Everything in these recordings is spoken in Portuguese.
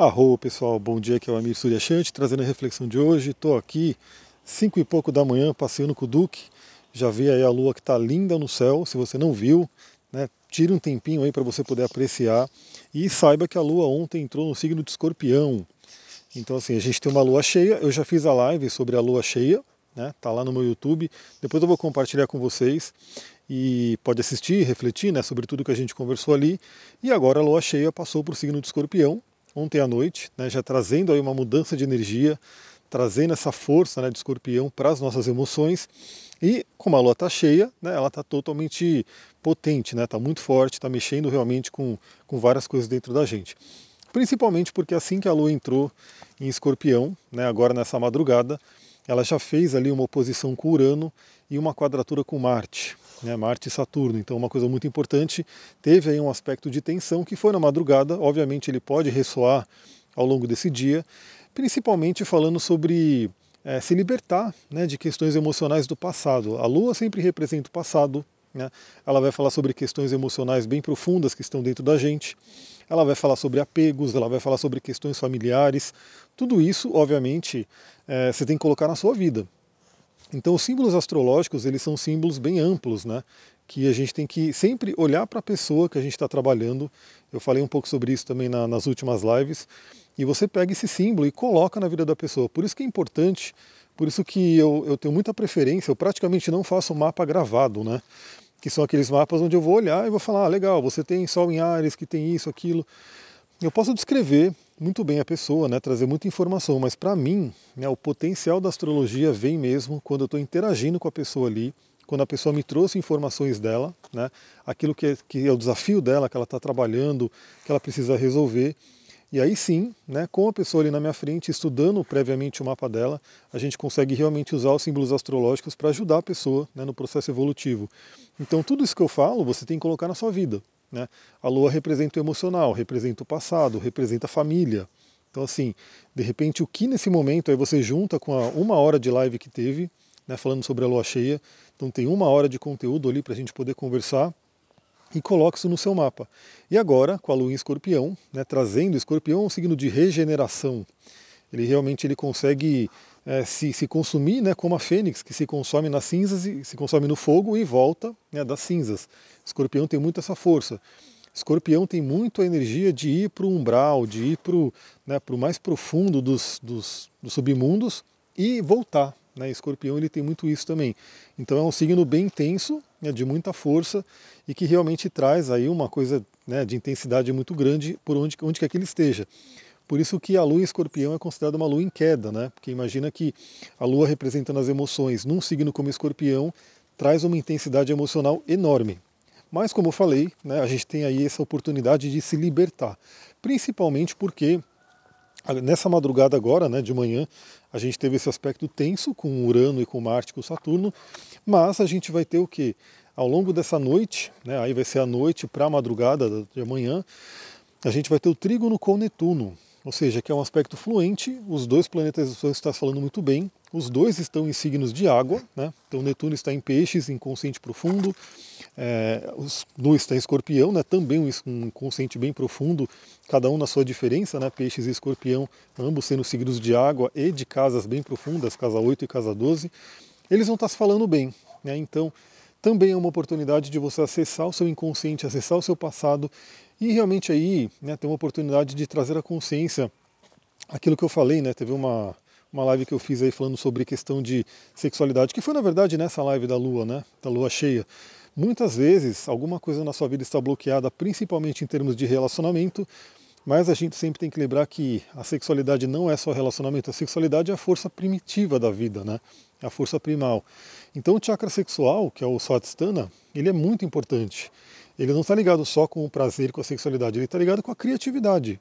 Arro pessoal, bom dia, aqui é o Amir Suryashanti, trazendo a reflexão de hoje. Estou aqui, cinco e pouco da manhã, passeando com o Duque. Já vi aí a lua que está linda no céu, se você não viu, né, tire um tempinho aí para você poder apreciar. E saiba que a lua ontem entrou no signo de escorpião. Então assim, a gente tem uma lua cheia, eu já fiz a live sobre a lua cheia, né, tá lá no meu YouTube, depois eu vou compartilhar com vocês e pode assistir, refletir né, sobre tudo que a gente conversou ali. E agora a lua cheia passou para o signo de escorpião, ontem à noite, né, já trazendo aí uma mudança de energia, trazendo essa força né, de escorpião para as nossas emoções. E como a lua está cheia, né, ela está totalmente potente, está né, muito forte, está mexendo realmente com, com várias coisas dentro da gente. Principalmente porque assim que a lua entrou em escorpião, né, agora nessa madrugada, ela já fez ali uma oposição com Urano e uma quadratura com Marte né, Marte e Saturno. Então, uma coisa muito importante, teve aí um aspecto de tensão que foi na madrugada, obviamente ele pode ressoar ao longo desse dia, principalmente falando sobre é, se libertar né, de questões emocionais do passado. A Lua sempre representa o passado, né? ela vai falar sobre questões emocionais bem profundas que estão dentro da gente, ela vai falar sobre apegos, ela vai falar sobre questões familiares, tudo isso, obviamente, é, você tem que colocar na sua vida. Então os símbolos astrológicos, eles são símbolos bem amplos, né? que a gente tem que sempre olhar para a pessoa que a gente está trabalhando. Eu falei um pouco sobre isso também na, nas últimas lives. E você pega esse símbolo e coloca na vida da pessoa. Por isso que é importante, por isso que eu, eu tenho muita preferência, eu praticamente não faço mapa gravado, né? Que são aqueles mapas onde eu vou olhar e vou falar, ah, legal, você tem Sol em Ares, que tem isso, aquilo. Eu posso descrever muito bem a pessoa, né, trazer muita informação, mas para mim, né, o potencial da astrologia vem mesmo quando eu estou interagindo com a pessoa ali, quando a pessoa me trouxe informações dela, né, aquilo que é, que é o desafio dela, que ela está trabalhando, que ela precisa resolver. E aí sim, né, com a pessoa ali na minha frente, estudando previamente o mapa dela, a gente consegue realmente usar os símbolos astrológicos para ajudar a pessoa né, no processo evolutivo. Então tudo isso que eu falo, você tem que colocar na sua vida. Né? A lua representa o emocional, representa o passado, representa a família. Então, assim, de repente, o que nesse momento aí você junta com a uma hora de live que teve, né, falando sobre a lua cheia, então tem uma hora de conteúdo ali para a gente poder conversar e coloca isso no seu mapa. E agora, com a lua em escorpião, né, trazendo escorpião um signo de regeneração. Ele realmente ele consegue é, se, se consumir né, como a fênix, que se consome nas cinzas e se consome no fogo e volta né, das cinzas. Escorpião tem muito essa força. Escorpião tem muito a energia de ir para o umbral, de ir para o né, mais profundo dos, dos, dos submundos e voltar. Né? Escorpião ele tem muito isso também. Então é um signo bem intenso, né, de muita força e que realmente traz aí uma coisa né, de intensidade muito grande por onde, onde quer que ele esteja. Por isso que a lua em escorpião é considerada uma lua em queda, né? Porque imagina que a lua representando as emoções num signo como escorpião traz uma intensidade emocional enorme. Mas como eu falei, né, a gente tem aí essa oportunidade de se libertar, principalmente porque nessa madrugada agora, né, de manhã, a gente teve esse aspecto tenso com Urano e com Marte, com Saturno, mas a gente vai ter o que? Ao longo dessa noite, né, aí vai ser a noite para a madrugada de amanhã, a gente vai ter o trígono com Netuno ou seja, que é um aspecto fluente, os dois planetas você está falando muito bem, os dois estão em signos de água, né? então Netuno está em peixes, em consciente profundo, é, os, dois está em escorpião, né? também um consciente bem profundo, cada um na sua diferença, né? peixes e escorpião, ambos sendo signos de água e de casas bem profundas, casa 8 e casa 12, eles vão estar se falando bem, né? então também é uma oportunidade de você acessar o seu inconsciente, acessar o seu passado e realmente aí né, ter uma oportunidade de trazer a consciência aquilo que eu falei, né? Teve uma, uma live que eu fiz aí falando sobre questão de sexualidade, que foi na verdade nessa live da lua, né? Da lua cheia. Muitas vezes alguma coisa na sua vida está bloqueada, principalmente em termos de relacionamento, mas a gente sempre tem que lembrar que a sexualidade não é só relacionamento, a sexualidade é a força primitiva da vida, né? A força primal. Então o chakra sexual, que é o Swadhisthana, ele é muito importante ele não está ligado só com o prazer, com a sexualidade, ele está ligado com a criatividade.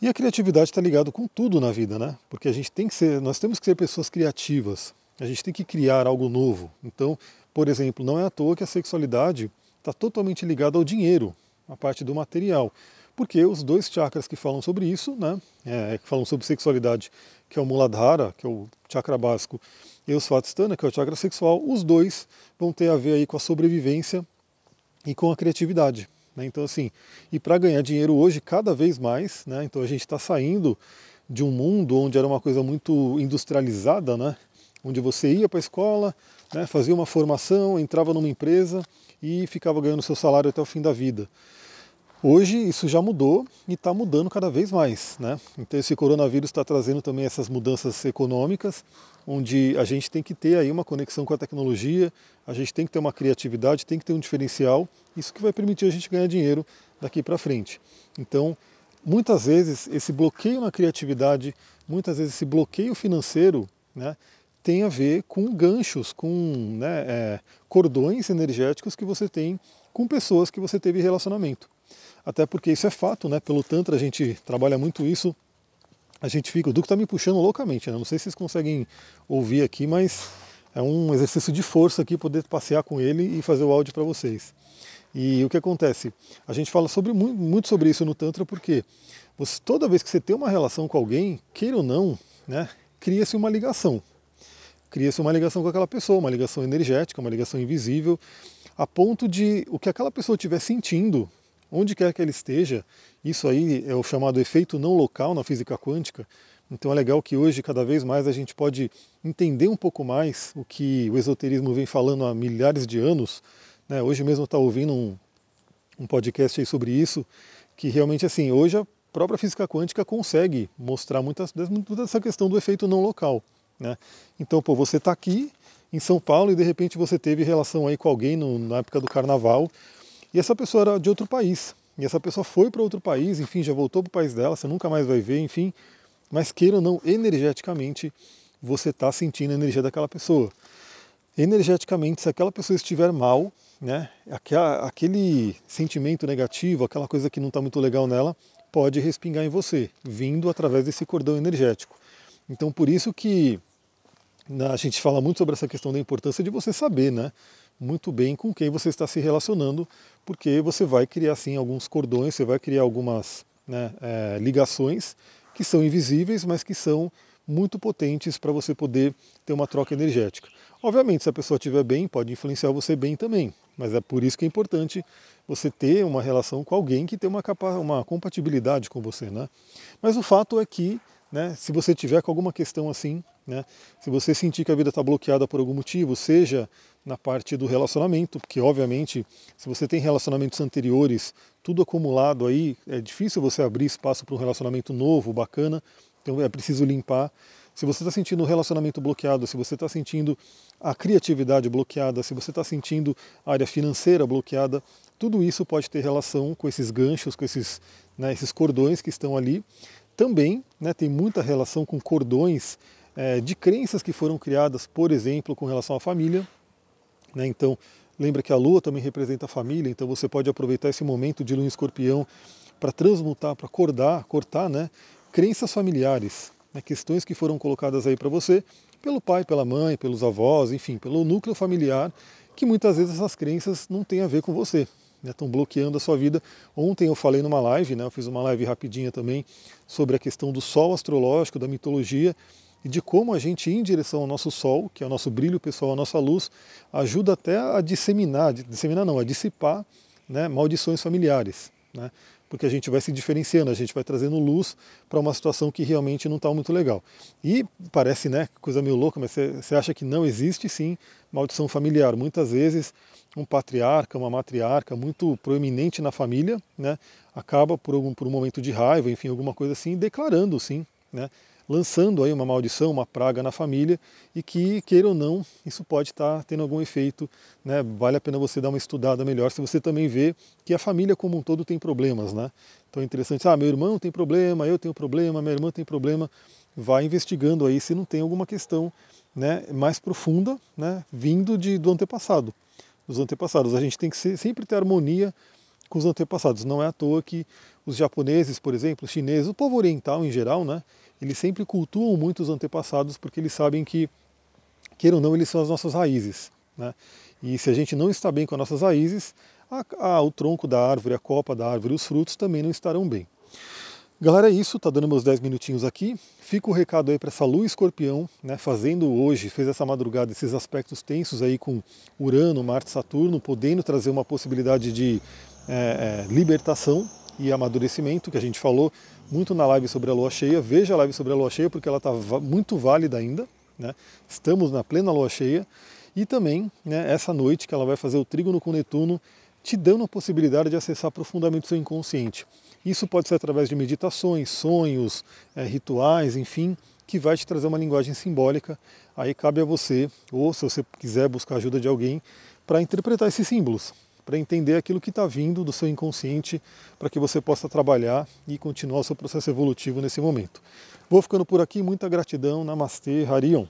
E a criatividade está ligado com tudo na vida, né? Porque a gente tem que ser, nós temos que ser pessoas criativas. A gente tem que criar algo novo. Então, por exemplo, não é à toa que a sexualidade está totalmente ligada ao dinheiro, a parte do material. Porque os dois chakras que falam sobre isso, né, é, que falam sobre sexualidade, que é o Muladhara, que é o chakra básico, e o Svatistana, que é o chakra sexual, os dois vão ter a ver aí com a sobrevivência e com a criatividade. Né? Então, assim, e para ganhar dinheiro hoje, cada vez mais, né? então a gente está saindo de um mundo onde era uma coisa muito industrializada, né? onde você ia para a escola, né? fazia uma formação, entrava numa empresa e ficava ganhando seu salário até o fim da vida. Hoje isso já mudou e está mudando cada vez mais. Né? Então esse coronavírus está trazendo também essas mudanças econômicas, onde a gente tem que ter aí uma conexão com a tecnologia, a gente tem que ter uma criatividade, tem que ter um diferencial, isso que vai permitir a gente ganhar dinheiro daqui para frente. Então, muitas vezes esse bloqueio na criatividade, muitas vezes esse bloqueio financeiro, né, tem a ver com ganchos, com né, é, cordões energéticos que você tem com pessoas que você teve relacionamento até porque isso é fato, né? Pelo Tantra a gente trabalha muito isso. A gente fica, o Duque está me puxando loucamente, né? Não sei se vocês conseguem ouvir aqui, mas é um exercício de força aqui poder passear com ele e fazer o áudio para vocês. E o que acontece? A gente fala sobre, muito sobre isso no Tantra porque você, toda vez que você tem uma relação com alguém, queira ou não, né, cria-se uma ligação. Cria-se uma ligação com aquela pessoa, uma ligação energética, uma ligação invisível, a ponto de o que aquela pessoa estiver sentindo onde quer que ele esteja. Isso aí é o chamado efeito não local na física quântica. Então é legal que hoje, cada vez mais, a gente pode entender um pouco mais o que o esoterismo vem falando há milhares de anos. Né? Hoje mesmo está ouvindo um, um podcast aí sobre isso, que realmente, assim, hoje a própria física quântica consegue mostrar muitas, muita dessa questão do efeito não local. Né? Então, pô, você está aqui em São Paulo e de repente você teve relação aí com alguém no, na época do carnaval, e essa pessoa era de outro país. E essa pessoa foi para outro país, enfim, já voltou para o país dela, você nunca mais vai ver, enfim. Mas queira ou não, energeticamente, você está sentindo a energia daquela pessoa. Energeticamente, se aquela pessoa estiver mal, né, aquele sentimento negativo, aquela coisa que não está muito legal nela, pode respingar em você, vindo através desse cordão energético. Então, por isso que a gente fala muito sobre essa questão da importância de você saber, né? Muito bem com quem você está se relacionando, porque você vai criar sim alguns cordões, você vai criar algumas né, é, ligações que são invisíveis, mas que são muito potentes para você poder ter uma troca energética. Obviamente, se a pessoa estiver bem, pode influenciar você bem também, mas é por isso que é importante você ter uma relação com alguém que tem uma, uma compatibilidade com você. Né? Mas o fato é que, né, se você tiver com alguma questão assim, né, se você sentir que a vida está bloqueada por algum motivo, seja na parte do relacionamento, porque obviamente se você tem relacionamentos anteriores, tudo acumulado aí, é difícil você abrir espaço para um relacionamento novo, bacana, então é preciso limpar. Se você está sentindo o um relacionamento bloqueado, se você está sentindo a criatividade bloqueada, se você está sentindo a área financeira bloqueada, tudo isso pode ter relação com esses ganchos, com esses, né, esses cordões que estão ali. Também né, tem muita relação com cordões é, de crenças que foram criadas, por exemplo, com relação à família. Né? Então, lembra que a lua também representa a família, então você pode aproveitar esse momento de lua em escorpião para transmutar, para acordar, cortar né? crenças familiares, né? questões que foram colocadas aí para você pelo pai, pela mãe, pelos avós, enfim, pelo núcleo familiar, que muitas vezes essas crenças não têm a ver com você, estão né? bloqueando a sua vida. Ontem eu falei numa live, né? eu fiz uma live rapidinha também sobre a questão do sol astrológico, da mitologia, e de como a gente ir em direção ao nosso sol, que é o nosso brilho pessoal, a nossa luz, ajuda até a disseminar, disseminar não, a dissipar né, maldições familiares. Né? Porque a gente vai se diferenciando, a gente vai trazendo luz para uma situação que realmente não está muito legal. E parece né, coisa meio louca, mas você acha que não existe sim maldição familiar. Muitas vezes um patriarca, uma matriarca muito proeminente na família, né, acaba por, algum, por um momento de raiva, enfim, alguma coisa assim, declarando sim né, lançando aí uma maldição, uma praga na família e que, queira ou não, isso pode estar tá tendo algum efeito. Né? Vale a pena você dar uma estudada melhor se você também vê que a família como um todo tem problemas. Né? Então é interessante, ah, meu irmão tem problema, eu tenho problema, minha irmã tem problema. Vai investigando aí se não tem alguma questão né, mais profunda né, vindo de, do antepassado. Dos antepassados. A gente tem que ser, sempre ter harmonia com os antepassados. Não é à toa que os japoneses, por exemplo, os chineses, o povo oriental em geral, né, eles sempre cultuam muito os antepassados porque eles sabem que, queira ou não, eles são as nossas raízes. Né? E se a gente não está bem com as nossas raízes, a, a, o tronco da árvore, a copa da árvore, os frutos também não estarão bem. Galera, é isso, tá dando meus 10 minutinhos aqui. Fica o recado aí para essa lua escorpião, né, fazendo hoje, fez essa madrugada esses aspectos tensos aí com Urano, Marte, Saturno, podendo trazer uma possibilidade de é, é, libertação e amadurecimento, que a gente falou muito na live sobre a lua cheia. Veja a live sobre a lua cheia, porque ela está muito válida ainda. Né? Estamos na plena lua cheia. E também, né, essa noite que ela vai fazer o trígono com Netuno, te dando a possibilidade de acessar profundamente o seu inconsciente. Isso pode ser através de meditações, sonhos, é, rituais, enfim, que vai te trazer uma linguagem simbólica. Aí cabe a você, ou se você quiser buscar ajuda de alguém, para interpretar esses símbolos para entender aquilo que está vindo do seu inconsciente, para que você possa trabalhar e continuar o seu processo evolutivo nesse momento. Vou ficando por aqui, muita gratidão, Namastê, Harion.